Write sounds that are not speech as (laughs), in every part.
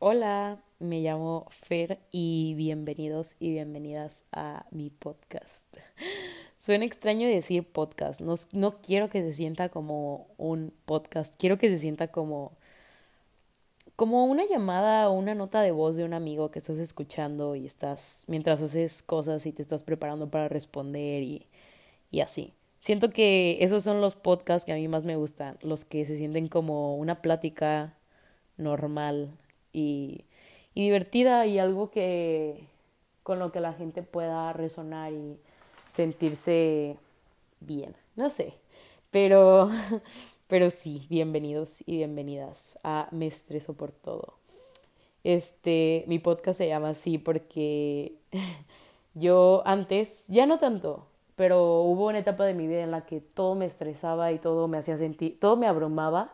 Hola, me llamo Fer y bienvenidos y bienvenidas a mi podcast. Suena extraño decir podcast, no, no quiero que se sienta como un podcast, quiero que se sienta como como una llamada o una nota de voz de un amigo que estás escuchando y estás mientras haces cosas y te estás preparando para responder y, y así. Siento que esos son los podcasts que a mí más me gustan, los que se sienten como una plática normal y, y divertida y algo que con lo que la gente pueda resonar y sentirse bien. No sé, pero, (laughs) pero sí, bienvenidos y bienvenidas a Me estreso por todo. Este, mi podcast se llama así porque (laughs) yo antes, ya no tanto, pero hubo una etapa de mi vida en la que todo me estresaba y todo me hacía sentir, todo me abrumaba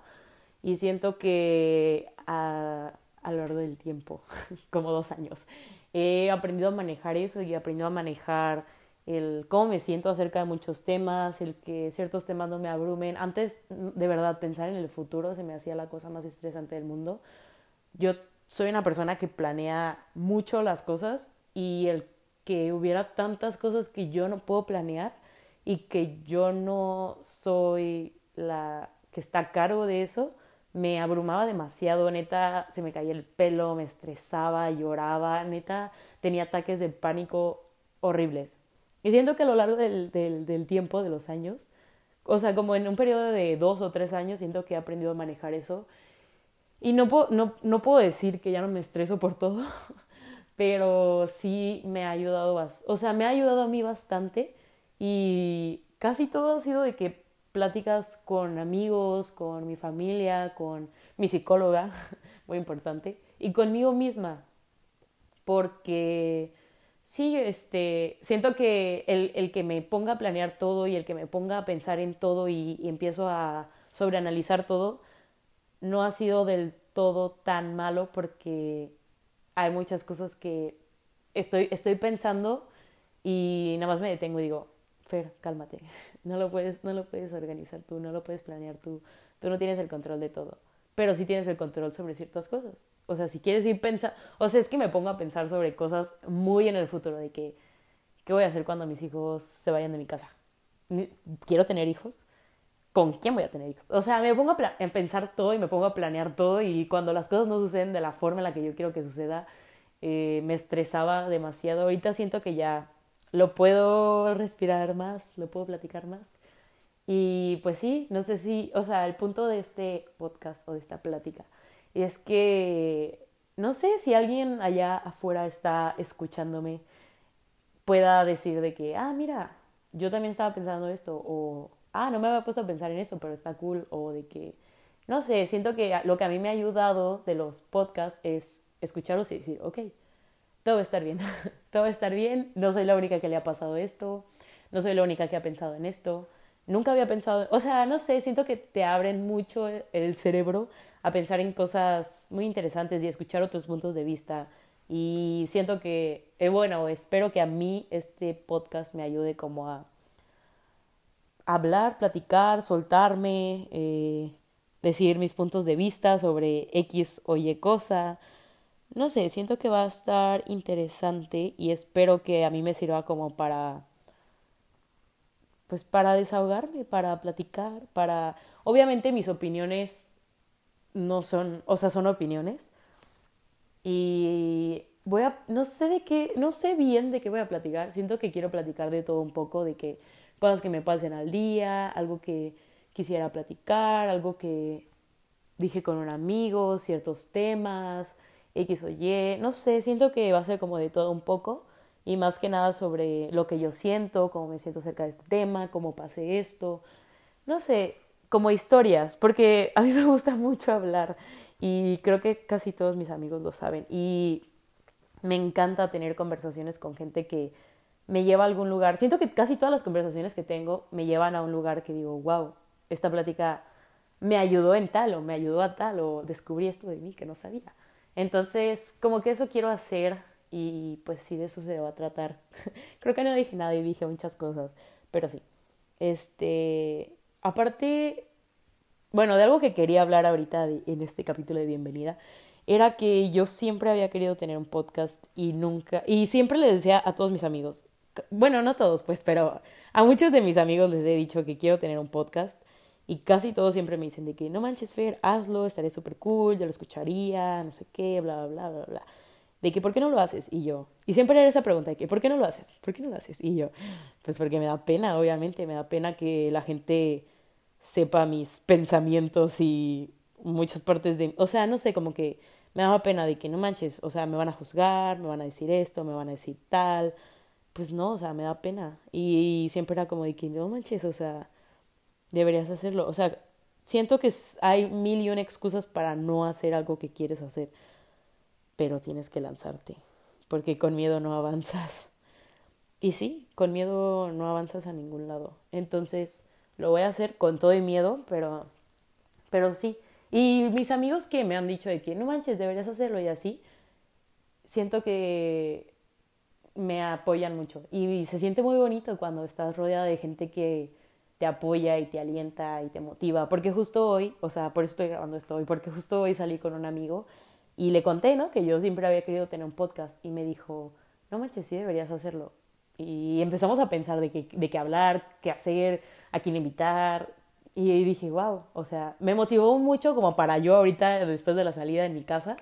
y siento que a, a lo largo del tiempo, (laughs) como dos años. He aprendido a manejar eso y he aprendido a manejar el cómo me siento acerca de muchos temas, el que ciertos temas no me abrumen. Antes, de verdad, pensar en el futuro se me hacía la cosa más estresante del mundo. Yo soy una persona que planea mucho las cosas y el que hubiera tantas cosas que yo no puedo planear y que yo no soy la que está a cargo de eso, me abrumaba demasiado, neta, se me caía el pelo, me estresaba, lloraba, neta, tenía ataques de pánico horribles. Y siento que a lo largo del, del, tiempo, de los años, o sea, como en un periodo de dos o tres años, siento que he aprendido a manejar eso. Y no puedo, no, no puedo decir que ya no me estreso por todo, (laughs) pero sí me ha ayudado, o sea, me ha ayudado a mí bastante y casi todo ha sido de que pláticas con amigos, con mi familia, con mi psicóloga, (laughs) muy importante, y conmigo misma, porque sí, este, siento que el, el, que me ponga a planear todo y el que me ponga a pensar en todo y, y empiezo a sobreanalizar todo, no ha sido del todo tan malo porque hay muchas cosas que estoy, estoy pensando y nada más me detengo y digo, Fer, cálmate. (laughs) No lo puedes, no lo puedes organizar tú, no lo puedes planear tú. Tú no tienes el control de todo. Pero sí tienes el control sobre ciertas cosas. O sea, si quieres ir pensando, o sea, es que me pongo a pensar sobre cosas muy en el futuro de que ¿qué voy a hacer cuando mis hijos se vayan de mi casa? ¿Quiero tener hijos? ¿Con quién voy a tener hijos? O sea, me pongo a, pensar todo y me pongo a planear todo y cuando las cosas no suceden de la forma en la que yo quiero que suceda, eh, me estresaba demasiado. Ahorita siento que ya lo puedo respirar más, lo puedo platicar más. Y pues sí, no sé si, o sea, el punto de este podcast o de esta plática es que no sé si alguien allá afuera está escuchándome pueda decir de que, ah, mira, yo también estaba pensando esto, o, ah, no me había puesto a pensar en eso, pero está cool, o de que, no sé, siento que lo que a mí me ha ayudado de los podcasts es escucharlos y decir, ok, todo va a estar bien, (laughs) todo va a estar bien, no soy la única que le ha pasado esto, no soy la única que ha pensado en esto, nunca había pensado, o sea, no sé, siento que te abren mucho el cerebro a pensar en cosas muy interesantes y escuchar otros puntos de vista. Y siento que, eh, bueno, espero que a mí este podcast me ayude como a hablar, platicar, soltarme, eh, decir mis puntos de vista sobre X o Y cosa, no sé, siento que va a estar interesante y espero que a mí me sirva como para pues para desahogarme, para platicar, para obviamente mis opiniones no son, o sea, son opiniones. Y voy a no sé de qué, no sé bien de qué voy a platicar. Siento que quiero platicar de todo un poco, de que cosas que me pasen al día, algo que quisiera platicar, algo que dije con un amigo, ciertos temas, X o Y, no sé, siento que va a ser como de todo un poco y más que nada sobre lo que yo siento, cómo me siento acerca de este tema, cómo pasé esto, no sé, como historias, porque a mí (laughs) me gusta mucho hablar y creo que casi todos mis amigos lo saben y me encanta tener conversaciones con gente que me lleva a algún lugar. Siento que casi todas las conversaciones que tengo me llevan a un lugar que digo, wow, esta plática me ayudó en tal o me ayudó a tal o descubrí esto de mí que no sabía. Entonces, como que eso quiero hacer y pues sí, de eso se va a tratar. (laughs) Creo que no dije nada y dije muchas cosas, pero sí. Este, aparte, bueno, de algo que quería hablar ahorita en este capítulo de bienvenida, era que yo siempre había querido tener un podcast y nunca, y siempre le decía a todos mis amigos, bueno, no todos pues, pero a muchos de mis amigos les he dicho que quiero tener un podcast y casi todos siempre me dicen de que no manches Fer, hazlo, estaré súper cool, yo lo escucharía, no sé qué, bla, bla, bla, bla. De que, ¿por qué no lo haces? Y yo, y siempre era esa pregunta de que, ¿por qué no lo haces? ¿Por qué no lo haces? Y yo, pues porque me da pena, obviamente, me da pena que la gente sepa mis pensamientos y muchas partes de, o sea, no sé, como que me daba pena de que no manches, o sea, me van a juzgar, me van a decir esto, me van a decir tal, pues no, o sea, me da pena. Y, siempre era como de que no manches, o sea, deberías hacerlo. O sea, siento que hay mil y una excusas para no hacer algo que quieres hacer, pero tienes que lanzarte, porque con miedo no avanzas. Y sí, con miedo no avanzas a ningún lado. Entonces, lo voy a hacer con todo y miedo, pero, pero sí. Y mis amigos que me han dicho de que no manches, deberías hacerlo y así, siento que me apoyan mucho. Y se siente muy bonito cuando estás rodeada de gente que te apoya y te alienta y te motiva. Porque justo hoy, o sea, por eso estoy grabando esto hoy, porque justo hoy salí con un amigo y le conté, ¿no? Que yo siempre había querido tener un podcast y me dijo, no manches, sí deberías hacerlo. Y empezamos a pensar de qué, de qué hablar, qué hacer, a quién invitar. Y dije, wow, o sea, me motivó mucho como para yo ahorita, después de la salida de mi casa,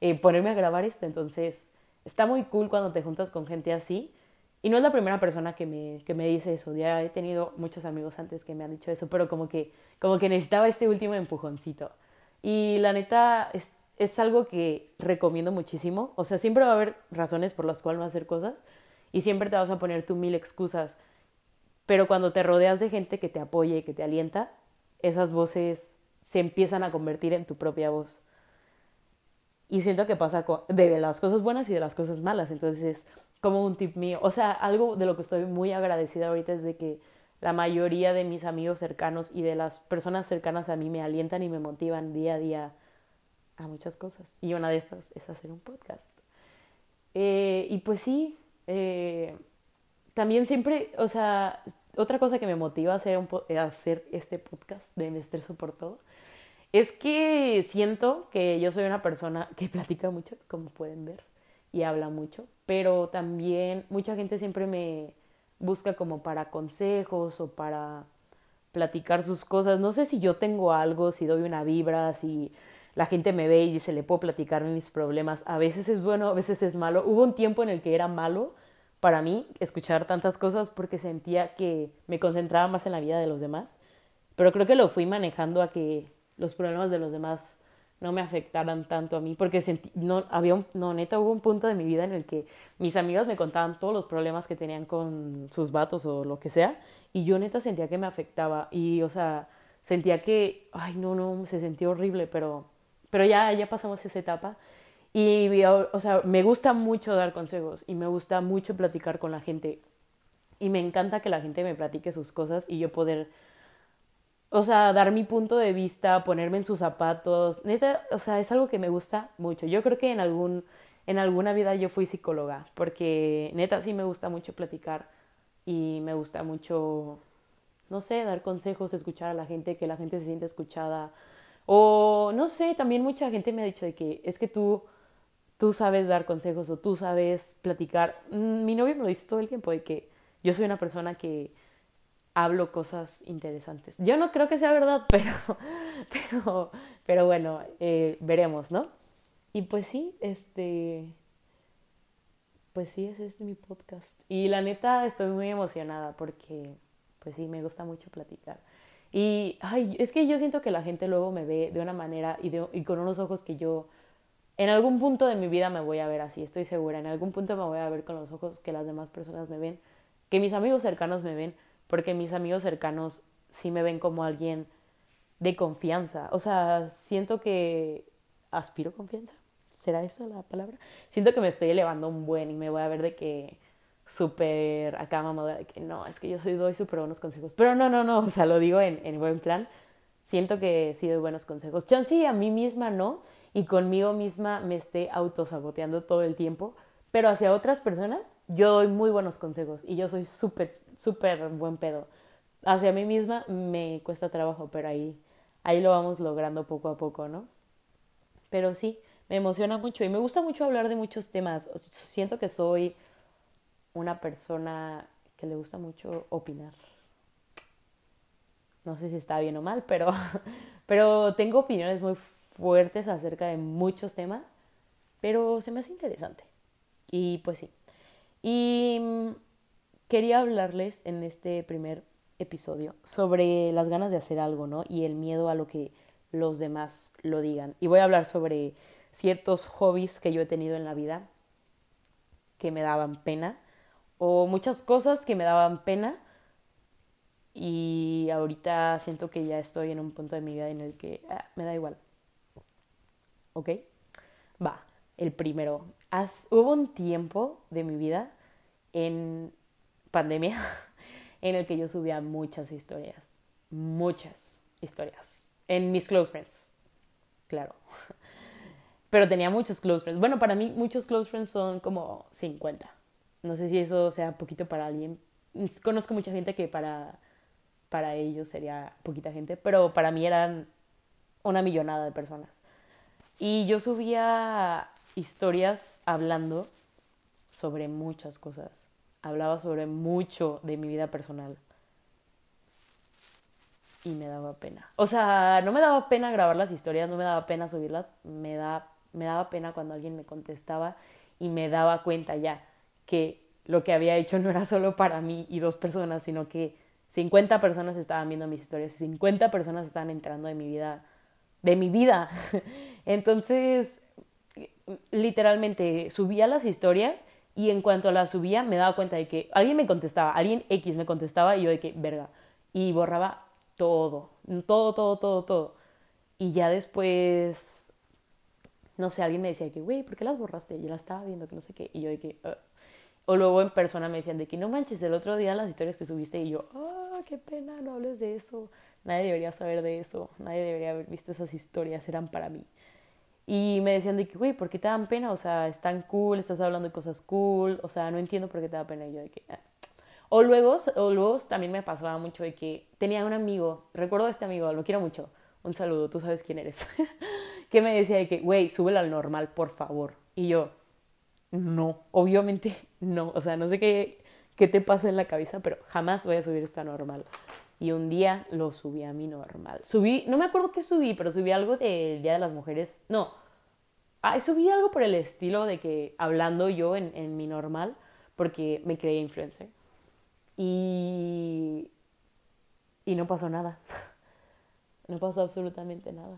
eh, ponerme a grabar esto. Entonces, está muy cool cuando te juntas con gente así. Y no es la primera persona que me, que me dice eso. Ya he tenido muchos amigos antes que me han dicho eso, pero como que, como que necesitaba este último empujoncito. Y la neta es, es algo que recomiendo muchísimo. O sea, siempre va a haber razones por las cuales no hacer cosas y siempre te vas a poner tú mil excusas. Pero cuando te rodeas de gente que te apoye y que te alienta, esas voces se empiezan a convertir en tu propia voz. Y siento que pasa de las cosas buenas y de las cosas malas. Entonces, como un tip mío. O sea, algo de lo que estoy muy agradecida ahorita es de que la mayoría de mis amigos cercanos y de las personas cercanas a mí me alientan y me motivan día a día a muchas cosas. Y una de estas es hacer un podcast. Eh, y pues sí, eh, también siempre, o sea, otra cosa que me motiva a hacer, un a hacer este podcast de Me Estreso por Todo es que siento que yo soy una persona que (laughs) platica mucho, como pueden ver, y habla mucho, pero también mucha gente siempre me busca como para consejos o para platicar sus cosas. No sé si yo tengo algo, si doy una vibra, si la gente me ve y dice, le puedo platicar mis problemas. A veces es bueno, a veces es malo. Hubo un tiempo en el que era malo para mí escuchar tantas cosas porque sentía que me concentraba más en la vida de los demás. Pero creo que lo fui manejando a que los problemas de los demás no me afectaran tanto a mí, porque sentí, no, había un, no, neta, hubo un punto de mi vida en el que mis amigas me contaban todos los problemas que tenían con sus vatos o lo que sea, y yo neta sentía que me afectaba, y, o sea, sentía que, ay, no, no, se sentía horrible, pero, pero ya, ya pasamos esa etapa, y, o sea, me gusta mucho dar consejos, y me gusta mucho platicar con la gente, y me encanta que la gente me platique sus cosas, y yo poder o sea, dar mi punto de vista, ponerme en sus zapatos, neta, o sea, es algo que me gusta mucho. Yo creo que en algún en alguna vida yo fui psicóloga, porque neta sí me gusta mucho platicar y me gusta mucho no sé, dar consejos, escuchar a la gente, que la gente se siente escuchada. O no sé, también mucha gente me ha dicho de que es que tú tú sabes dar consejos o tú sabes platicar. Mm, mi novio me lo dice todo el tiempo de que yo soy una persona que hablo cosas interesantes. Yo no creo que sea verdad, (laughs) pero, pero, pero bueno, eh, veremos, ¿no? Y pues sí, este, pues sí, ese es mi podcast. Y la neta estoy muy emocionada porque, pues sí, me gusta mucho platicar. Y, ay, es que yo siento que la gente luego me ve de una manera y, y con unos ojos que yo, en algún punto de mi vida me voy a ver así, estoy segura. En algún punto me voy a ver con los ojos que las demás personas me ven, que mis amigos cercanos me ven porque mis amigos cercanos sí me ven como alguien de confianza. O sea, siento que aspiro confianza. ¿Será esa la palabra? Siento que me estoy elevando un buen y me voy a ver de que súper acá mamadora, de que no, es que yo soy, doy súper buenos consejos. Pero no, no, no, o sea, lo digo en, en buen plan. Siento que sí doy buenos consejos. sí a mí misma no, y conmigo misma me esté autosaboteando todo el tiempo, pero hacia otras personas yo doy muy buenos consejos y yo soy súper, súper buen pedo. Hacia mí misma me cuesta trabajo, pero ahí, ahí lo vamos logrando poco a poco, ¿no? Pero sí, me emociona mucho y me gusta mucho hablar de muchos temas. Siento que soy una persona que le gusta mucho opinar. No sé si está bien o mal, pero, (laughs) pero tengo opiniones muy fuertes acerca de muchos temas, pero se me hace interesante. Y pues sí. Y mm, quería hablarles en este primer episodio sobre las ganas de hacer algo, ¿no? Y el miedo a lo que los demás lo digan. Y voy a hablar sobre ciertos hobbies que yo he tenido en la vida que me daban pena o muchas cosas que me daban pena y ahorita siento que ya estoy en un punto de mi vida en el que ah, me da igual. ¿Ok? Va, el primero. Hubo un tiempo de mi vida en pandemia (laughs) en el que yo subía muchas historias. Muchas historias. En mis close friends. Claro. (laughs) Pero tenía muchos close friends. Bueno, para mí muchos close friends son como 50. No sé si eso sea poquito para alguien. Conozco mucha gente que para, para ellos sería poquita gente, pero para mí eran una millonada de personas. Y yo subía historias hablando sobre muchas cosas. Hablaba sobre mucho de mi vida personal. Y me daba pena. O sea, no me daba pena grabar las historias, no me daba pena subirlas. Me, da, me daba pena cuando alguien me contestaba y me daba cuenta ya que lo que había hecho no era solo para mí y dos personas, sino que 50 personas estaban viendo mis historias y 50 personas estaban entrando de mi vida, de mi vida. (laughs) Entonces, literalmente subía las historias y en cuanto las subía me daba cuenta de que alguien me contestaba, alguien X me contestaba y yo de que, verga, y borraba todo, todo, todo, todo, todo. Y ya después, no sé, alguien me decía que, güey, ¿por qué las borraste? Yo las estaba viendo, que no sé qué, y yo de que, o luego en persona me decían de que no manches, el otro día las historias que subiste y yo, ah, qué pena, no hables de eso. Nadie debería saber de eso, nadie debería haber visto esas historias, eran para mí. Y me decían de que, güey, ¿por qué te dan pena? O sea, están cool, estás hablando de cosas cool, o sea, no entiendo por qué te da pena. Y yo de que... Ah". O luego, o luego también me pasaba mucho de que tenía un amigo, recuerdo a este amigo, lo quiero mucho, un saludo, tú sabes quién eres, (laughs) que me decía de que, güey, súbela al normal, por favor. Y yo, no, obviamente no. O sea, no sé qué, qué te pasa en la cabeza, pero jamás voy a subir esta normal. Y un día lo subí a mi normal. Subí, no me acuerdo qué subí, pero subí algo del Día de las Mujeres. No, ah, subí algo por el estilo de que hablando yo en, en mi normal, porque me creía influencer. Y, y no pasó nada. (laughs) no pasó absolutamente nada.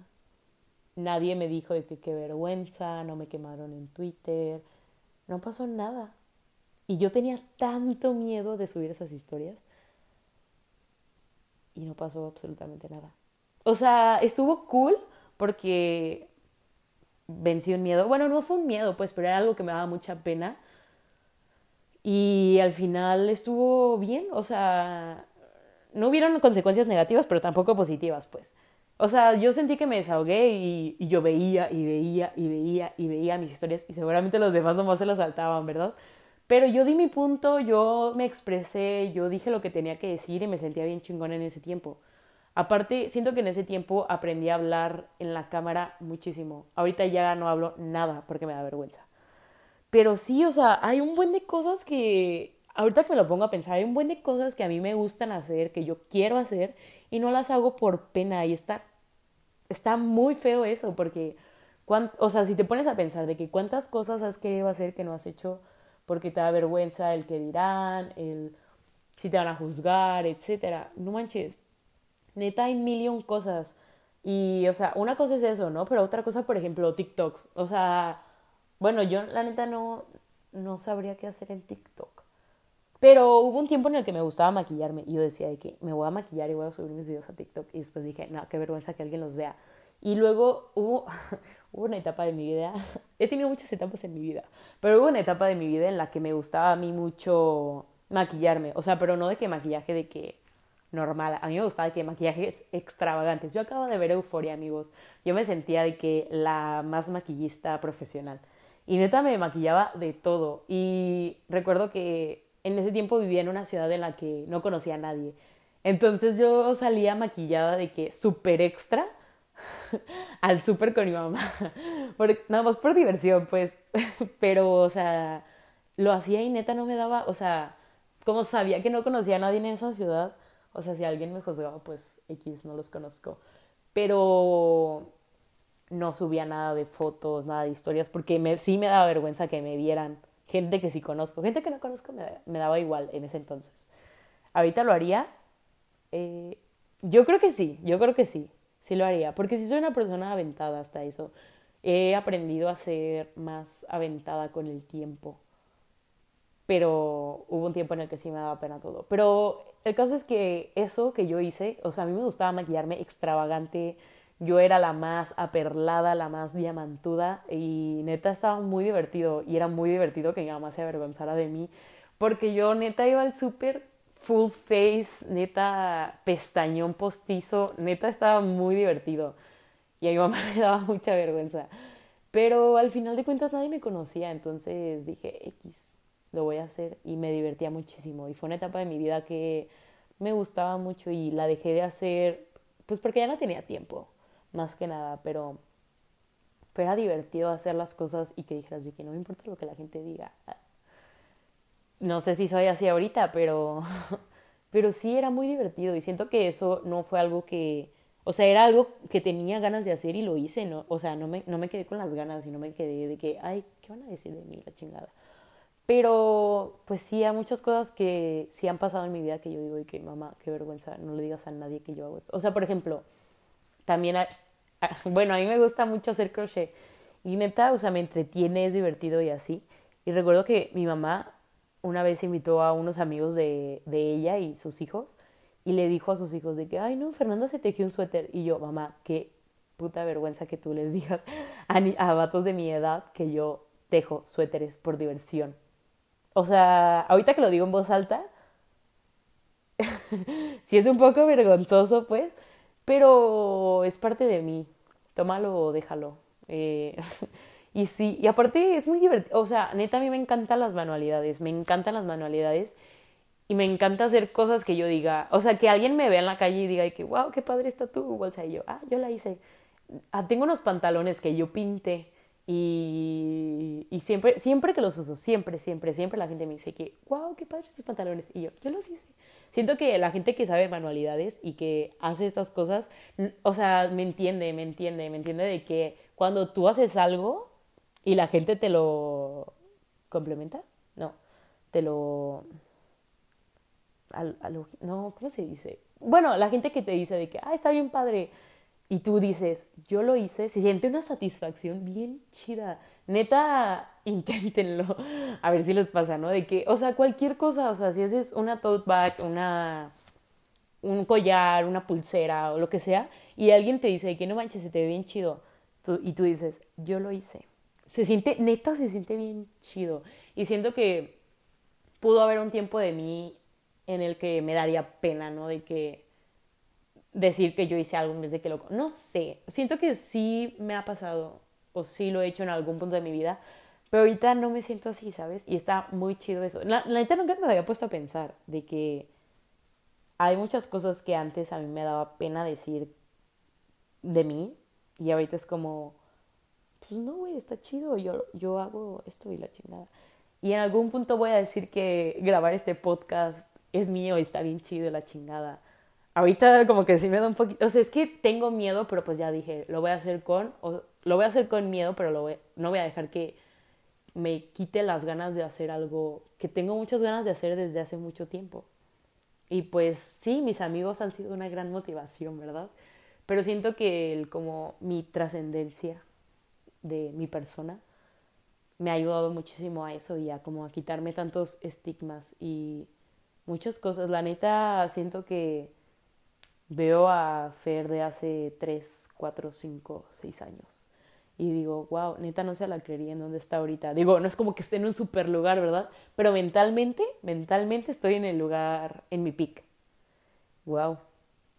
Nadie me dijo de que qué vergüenza, no me quemaron en Twitter, no pasó nada. Y yo tenía tanto miedo de subir esas historias y no pasó absolutamente nada. O sea, estuvo cool porque vencí un miedo. Bueno, no fue un miedo, pues, pero era algo que me daba mucha pena. Y al final estuvo bien, o sea, no hubieron consecuencias negativas, pero tampoco positivas, pues. O sea, yo sentí que me desahogué y, yo veía y veía y veía y veía mis historias y seguramente los demás nomás se las saltaban, ¿verdad? Pero yo di mi punto, yo me expresé, yo dije lo que tenía que decir y me sentía bien chingón en ese tiempo. Aparte, siento que en ese tiempo aprendí a hablar en la cámara muchísimo. Ahorita ya no hablo nada porque me da vergüenza. Pero sí, o sea, hay un buen de cosas que, ahorita que me lo pongo a pensar, hay un buen de cosas que a mí me gustan hacer, que yo quiero hacer y no las hago por pena y está, está muy feo eso porque, o sea, si te pones a pensar de que cuántas cosas has querido hacer que no has hecho porque te da vergüenza el que dirán, el si te van a juzgar, etcétera, no manches, neta hay millón cosas y, o sea, una cosa es eso, ¿no? Pero otra cosa, por ejemplo, TikToks, o sea, bueno, yo la neta no, no sabría qué hacer en TikTok. Pero hubo un tiempo en el que me gustaba maquillarme y yo decía de que me voy a maquillar y voy a subir mis videos a TikTok y después dije, no, qué vergüenza que alguien los vea. Y luego hubo, (laughs) hubo una etapa de mi vida, (laughs) he tenido muchas etapas en mi vida, pero hubo una etapa de mi vida en la que me gustaba a mí mucho maquillarme, o sea, pero no de que maquillaje de que normal, a mí me gustaba de que maquillajes extravagantes. Yo acabo de ver Euforia, amigos, yo me sentía de que la más maquillista profesional. Y neta me maquillaba de todo. Y recuerdo que en ese tiempo vivía en una ciudad en la que no conocía a nadie. Entonces yo salía maquillada de que súper extra al súper con mi mamá. Por, nada más por diversión, pues. Pero, o sea, lo hacía y neta no me daba, o sea, como sabía que no conocía a nadie en esa ciudad, o sea, si alguien me juzgaba, pues X, no los conozco. Pero no subía nada de fotos, nada de historias, porque sí me daba vergüenza que me vieran gente que sí conozco. Gente que no conozco me, me daba igual en ese entonces. Ahorita lo haría. Eh, yo creo que sí, yo creo que sí, sí lo haría, porque si soy una persona aventada hasta eso. He aprendido a ser más aventada con el tiempo pero hubo un tiempo en el que sí me daba pena todo. Pero el caso es que eso que yo hice, o sea, a mí me gustaba maquillarme extravagante, yo era la más aperlada, la más diamantuda y neta estaba muy divertido y era muy divertido que mi mamá se avergonzara de mí porque yo neta iba al súper full face, neta pestañón postizo, neta estaba muy divertido y a mi mamá (laughs) le daba mucha vergüenza. Pero al final de cuentas nadie me conocía, entonces dije, X, lo voy a hacer y me divertía muchísimo. Y fue una etapa de mi vida que me gustaba mucho y la dejé de hacer, pues porque ya no tenía tiempo, más que nada, pero, pero era divertido hacer las cosas y que dijeras de que no me importa lo que la gente diga. No sé si soy así ahorita, pero, (laughs) pero sí era muy divertido y siento que eso no fue algo que, o sea, era algo que tenía ganas de hacer y lo hice, ¿no? O sea, no me, no me quedé con las ganas y no me quedé de que, ay, ¿qué van a decir de mí, la chingada? Pero, pues sí, hay muchas cosas que sí han pasado en mi vida que yo digo, y que mamá, qué vergüenza, no le digas a nadie que yo hago esto. O sea, por ejemplo, también, (laughs) bueno, a mí me gusta mucho hacer crochet. Y neta, o sea, me entretiene, es divertido y así. Y recuerdo que mi mamá una vez invitó a unos amigos de, de ella y sus hijos y le dijo a sus hijos de que, ay, no, Fernanda se tejió un suéter. Y yo, mamá, qué puta vergüenza que tú les digas (laughs) a, a vatos de mi edad que yo tejo suéteres por diversión. O sea, ahorita que lo digo en voz alta, (laughs) sí es un poco vergonzoso, pues, pero es parte de mí. Tómalo o déjalo. Eh, (laughs) y sí, y aparte es muy divertido. O sea, neta, a mí me encantan las manualidades. Me encantan las manualidades. Y me encanta hacer cosas que yo diga. O sea, que alguien me vea en la calle y diga que, wow, qué padre está tu bolsa. Y yo, ah, yo la hice. Ah, tengo unos pantalones que yo pinté. Y, y, siempre, siempre que los uso, siempre, siempre, siempre la gente me dice que, wow, qué padres estos pantalones. Y yo, yo los hice. Siento que la gente que sabe manualidades y que hace estas cosas, o sea, me entiende, me entiende, me entiende de que cuando tú haces algo y la gente te lo complementa, no, te lo... Al, no, ¿cómo se dice? Bueno, la gente que te dice de que, ah, está bien padre, y tú dices, yo lo hice, se siente una satisfacción bien chida. Neta, (laughs) inténtenlo, a ver si les pasa, ¿no? De que, o sea, cualquier cosa, o sea, si haces una tote bag, una, un collar, una pulsera o lo que sea, y alguien te dice que no manches, se te ve bien chido, y tú dices, yo lo hice. Se siente, neta, se siente bien chido. Y siento que pudo haber un tiempo de mí en el que me daría pena, ¿no? De que decir que yo hice algo en vez de que lo... No sé, siento que sí me ha pasado o sí lo he hecho en algún punto de mi vida, pero ahorita no me siento así, ¿sabes? Y está muy chido eso. La, neta nunca me había puesto a pensar de que hay muchas cosas que antes a mí me daba pena decir de mí y ahorita es como, pues no, güey, está chido, yo, yo hago esto y la chingada. Y en algún punto voy a decir que grabar este podcast es mío y está bien chido la chingada ahorita como que sí me da un poquito, o sea, es que tengo miedo, pero pues ya dije, lo voy a hacer con, o, lo voy a hacer con miedo, pero lo voy, no voy a dejar que me quite las ganas de hacer algo que tengo muchas ganas de hacer desde hace mucho tiempo. Y pues sí, mis amigos han sido una gran motivación, ¿verdad? Pero siento que el, como mi trascendencia de mi persona me ha ayudado muchísimo a eso y a como a quitarme tantos estigmas y muchas cosas. La neta, siento que veo a Fer de hace 3, 4, 5, 6 años. Y digo, wow, neta no se la creería en dónde está ahorita. Digo, no es como que esté en un super lugar, ¿verdad? Pero mentalmente, mentalmente estoy en el lugar, en mi pick. Wow.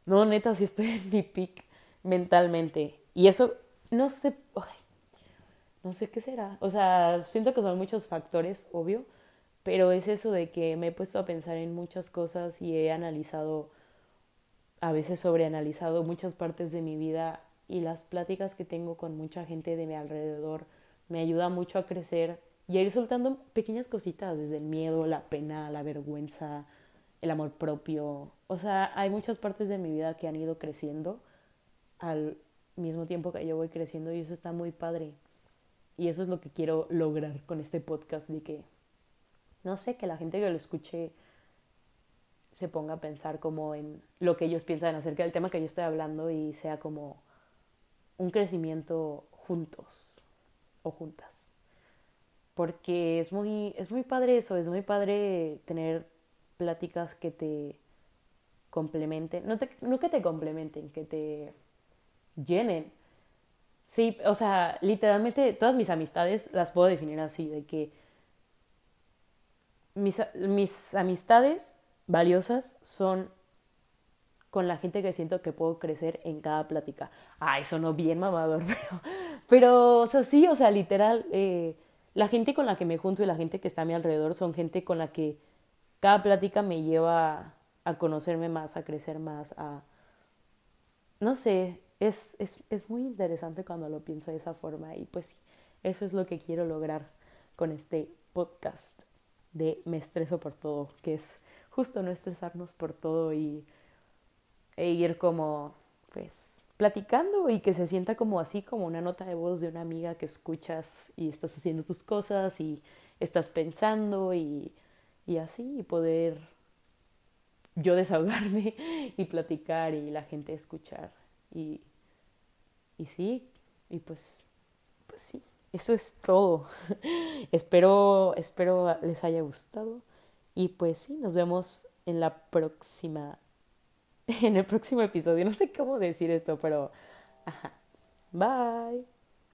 No, neta, sí estoy en mi pick mentalmente. Y eso, no sé, no sé qué será. O sea, siento que son muchos factores, obvio, pero es eso de que me he puesto a pensar en muchas cosas y he analizado a veces sobreanalizado muchas partes de mi vida y las pláticas que tengo con mucha gente de mi alrededor me ayuda mucho a crecer y a ir soltando pequeñas cositas, desde el miedo, la pena, la vergüenza, el amor propio. O sea, hay muchas partes de mi vida que han ido creciendo al mismo tiempo que yo voy creciendo y eso está muy padre. Y eso es lo que quiero lograr con este podcast, de que, no sé, que la gente que lo escuche se ponga a pensar como en lo que ellos piensan acerca del tema que yo estoy hablando y sea como un crecimiento juntos o juntas. Porque es muy, es muy padre eso, es muy padre tener pláticas que te complementen, no, te, no que te complementen, que te llenen. Sí, o sea, literalmente todas mis amistades las puedo definir así, de que mis, mis amistades valiosas son con la gente que siento que puedo crecer en cada plática. Ay, sonó bien mamador, (laughs) pero, pero o sea, sí, o sea, literal, eh, la gente con la que me junto y la gente que está a mi alrededor son gente con la que cada plática me lleva a conocerme más, a crecer más, a... No sé, es, es, es muy interesante cuando lo pienso de esa forma y pues eso es lo que quiero lograr con este podcast de Me estreso por todo, que es justo no estresarnos por todo y e ir como pues platicando y que se sienta como así como una nota de voz de una amiga que escuchas y estás haciendo tus cosas y estás pensando y, y así y poder yo desahogarme (laughs) y platicar y la gente escuchar y, y sí y pues pues sí eso es todo (laughs) espero espero les haya gustado y pues sí, nos vemos en la próxima, (laughs) en el próximo episodio. No sé cómo decir esto, pero... Ajá. Bye.